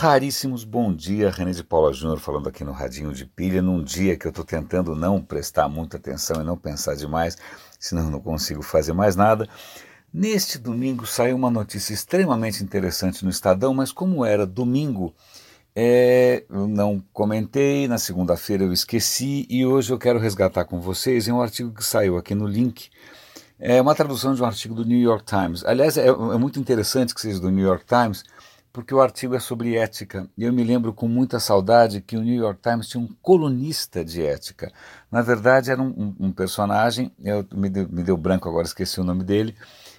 Raríssimos bom dia, René de Paula Júnior falando aqui no Radinho de Pilha, num dia que eu estou tentando não prestar muita atenção e não pensar demais, senão eu não consigo fazer mais nada. Neste domingo saiu uma notícia extremamente interessante no Estadão, mas como era domingo, é, eu não comentei, na segunda-feira eu esqueci e hoje eu quero resgatar com vocês em um artigo que saiu aqui no link. É uma tradução de um artigo do New York Times. Aliás, é, é muito interessante que seja do New York Times, porque o artigo é sobre ética. E eu me lembro com muita saudade que o New York Times tinha um colunista de ética. Na verdade, era um, um, um personagem, eu, me, deu, me deu branco agora, esqueci o nome dele,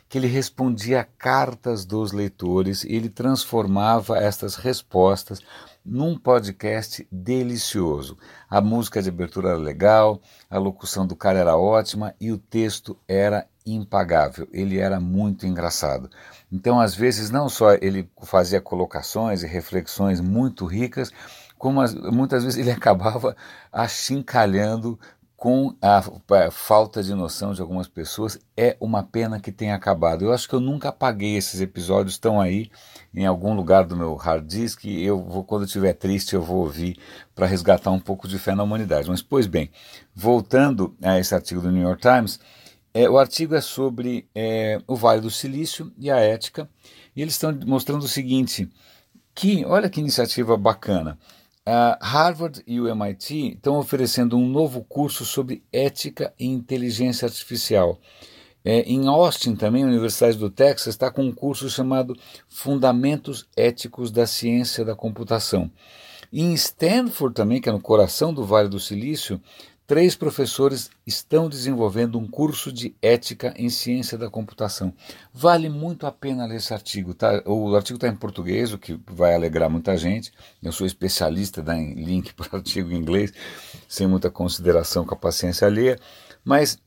que ele respondia a cartas dos leitores e ele transformava estas respostas num podcast delicioso. A música de abertura era legal, a locução do cara era ótima e o texto era impagável. Ele era muito engraçado. Então, às vezes, não só ele fazia colocações e reflexões muito ricas, como as, muitas vezes ele acabava achincalhando com a, a, falta de noção de algumas pessoas. É uma pena que tenha acabado. Eu acho que eu nunca apaguei esses episódios, estão aí em algum lugar do meu hard disk. Eu vou, quando estiver triste, eu vou ouvir para resgatar um pouco de fé na humanidade. Mas, pois bem, voltando a esse artigo do New York Times, é, o artigo é sobre é, o Vale do Silício e a ética, e eles estão mostrando o seguinte: que, olha que iniciativa bacana. Harvard e o MIT estão oferecendo um novo curso sobre ética e inteligência artificial. É, em Austin, também, a Universidade do Texas está com um curso chamado Fundamentos Éticos da Ciência da Computação. E em Stanford, também, que é no coração do Vale do Silício, três professores estão desenvolvendo um curso de ética em ciência da computação. Vale muito a pena ler esse artigo. Tá? O artigo está em português, o que vai alegrar muita gente. Eu sou especialista dar link para artigo em inglês, sem muita consideração com a paciência alheia, mas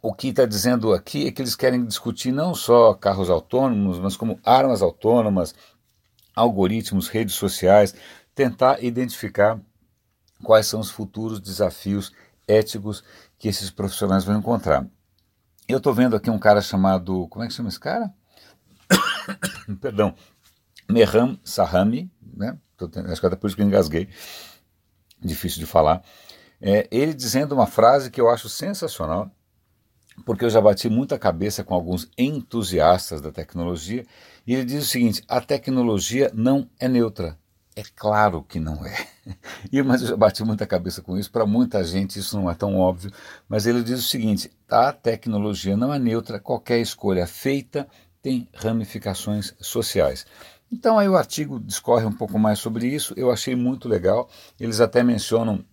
o que está dizendo aqui é que eles querem discutir não só carros autônomos, mas como armas autônomas, algoritmos, redes sociais, tentar identificar quais são os futuros desafios éticos que esses profissionais vão encontrar. Eu estou vendo aqui um cara chamado. Como é que chama esse cara? Perdão. Mehram Sahami, né? Tendo, acho que até por isso que eu engasguei. Difícil de falar. É, ele dizendo uma frase que eu acho sensacional, porque eu já bati muita cabeça com alguns entusiastas da tecnologia, e ele diz o seguinte: a tecnologia não é neutra, é claro que não é. E, mas eu já bati muita cabeça com isso. Para muita gente isso não é tão óbvio. Mas ele diz o seguinte: a tecnologia não é neutra, qualquer escolha feita tem ramificações sociais. Então aí o artigo discorre um pouco mais sobre isso. Eu achei muito legal. Eles até mencionam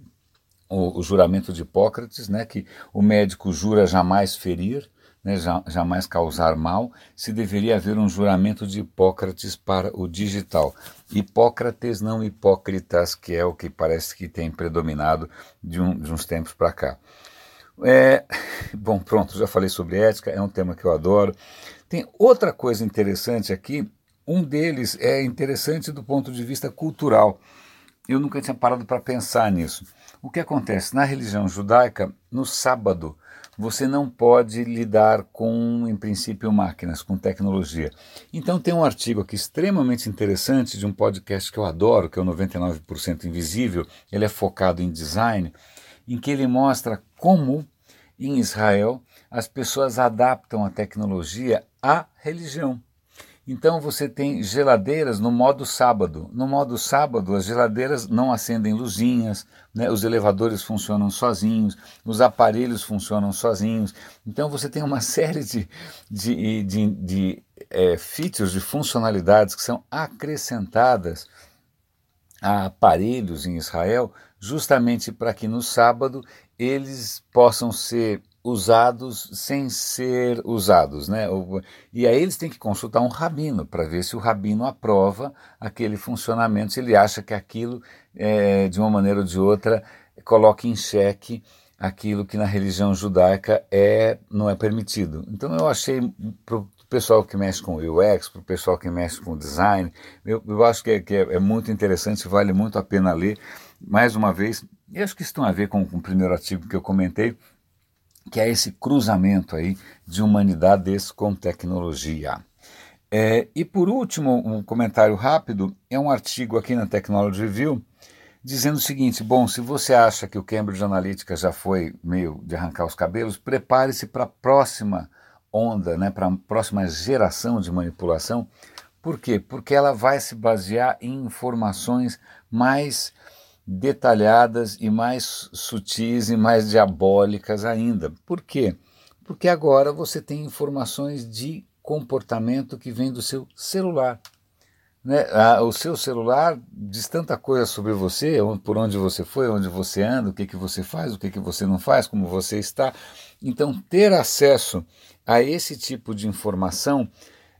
o, o juramento de Hipócrates, né, que o médico jura jamais ferir né, jamais causar mal, se deveria haver um juramento de Hipócrates para o digital. Hipócrates, não hipócritas, que é o que parece que tem predominado de, um, de uns tempos para cá. É, bom, pronto, já falei sobre ética, é um tema que eu adoro. Tem outra coisa interessante aqui, um deles é interessante do ponto de vista cultural. Eu nunca tinha parado para pensar nisso. O que acontece? Na religião judaica, no sábado, você não pode lidar com, em princípio, máquinas, com tecnologia. Então tem um artigo aqui extremamente interessante de um podcast que eu adoro, que é o 99% Invisível, ele é focado em design, em que ele mostra como em Israel as pessoas adaptam a tecnologia à religião. Então você tem geladeiras no modo sábado. No modo sábado, as geladeiras não acendem luzinhas, né? os elevadores funcionam sozinhos, os aparelhos funcionam sozinhos. Então você tem uma série de, de, de, de é, features, de funcionalidades que são acrescentadas a aparelhos em Israel, justamente para que no sábado eles possam ser usados sem ser usados, né? E aí eles têm que consultar um rabino para ver se o rabino aprova aquele funcionamento, se ele acha que aquilo, é, de uma maneira ou de outra, coloca em xeque aquilo que na religião judaica é não é permitido. Então eu achei para o pessoal que mexe com UX, para o pessoal que mexe com design, eu, eu acho que, é, que é, é, muito interessante, vale muito a pena ler. Mais uma vez, acho que isso tem a ver com, com o primeiro artigo que eu comentei, que é esse cruzamento aí de humanidades com tecnologia. É, e por último, um comentário rápido, é um artigo aqui na Technology Review dizendo o seguinte: bom, se você acha que o Cambridge Analytica já foi meio de arrancar os cabelos, prepare-se para a próxima onda, né, para a próxima geração de manipulação. Por quê? Porque ela vai se basear em informações mais detalhadas e mais sutis e mais diabólicas ainda. Por quê? Porque agora você tem informações de comportamento que vem do seu celular. Né? o seu celular diz tanta coisa sobre você, por onde você foi, onde você anda, o que, que você faz, o que, que você não faz, como você está. Então, ter acesso a esse tipo de informação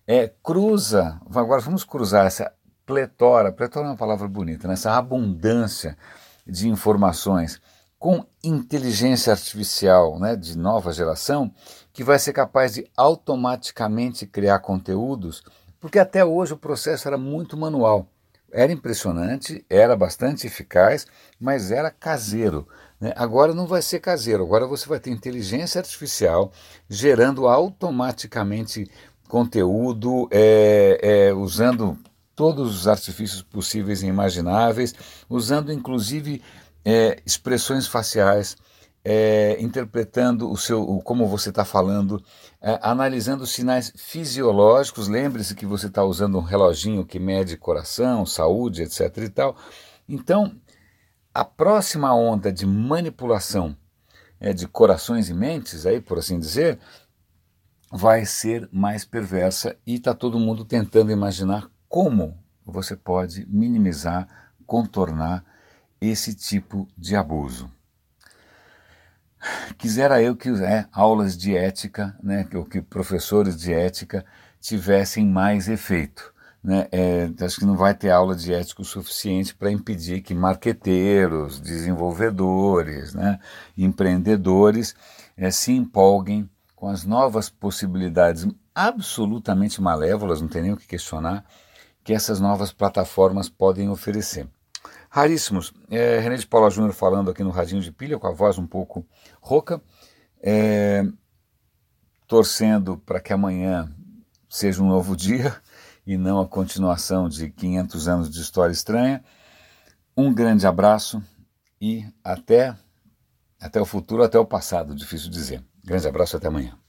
é, cruza, agora vamos cruzar essa pletora, pletora é uma palavra bonita, né? essa abundância de informações com inteligência artificial né, de nova geração, que vai ser capaz de automaticamente criar conteúdos porque até hoje o processo era muito manual. Era impressionante, era bastante eficaz, mas era caseiro. Né? Agora não vai ser caseiro, agora você vai ter inteligência artificial gerando automaticamente conteúdo, é, é, usando todos os artifícios possíveis e imagináveis, usando inclusive é, expressões faciais é, interpretando o seu, o, como você está falando, é, analisando sinais fisiológicos. Lembre-se que você está usando um reloginho que mede coração, saúde, etc. e tal. Então, a próxima onda de manipulação é, de corações e mentes, aí por assim dizer, vai ser mais perversa e está todo mundo tentando imaginar como você pode minimizar, contornar esse tipo de abuso. Quisera eu que é, aulas de ética, né, que, que professores de ética tivessem mais efeito. Né? É, acho que não vai ter aula de ética o suficiente para impedir que marqueteiros, desenvolvedores, né, empreendedores é, se empolguem com as novas possibilidades absolutamente malévolas, não tem nem o que questionar, que essas novas plataformas podem oferecer raríssimos. É, René de Paula Júnior falando aqui no Radinho de Pilha, com a voz um pouco rouca, é, torcendo para que amanhã seja um novo dia e não a continuação de 500 anos de história estranha. Um grande abraço e até, até o futuro, até o passado, difícil dizer. Grande abraço, até amanhã.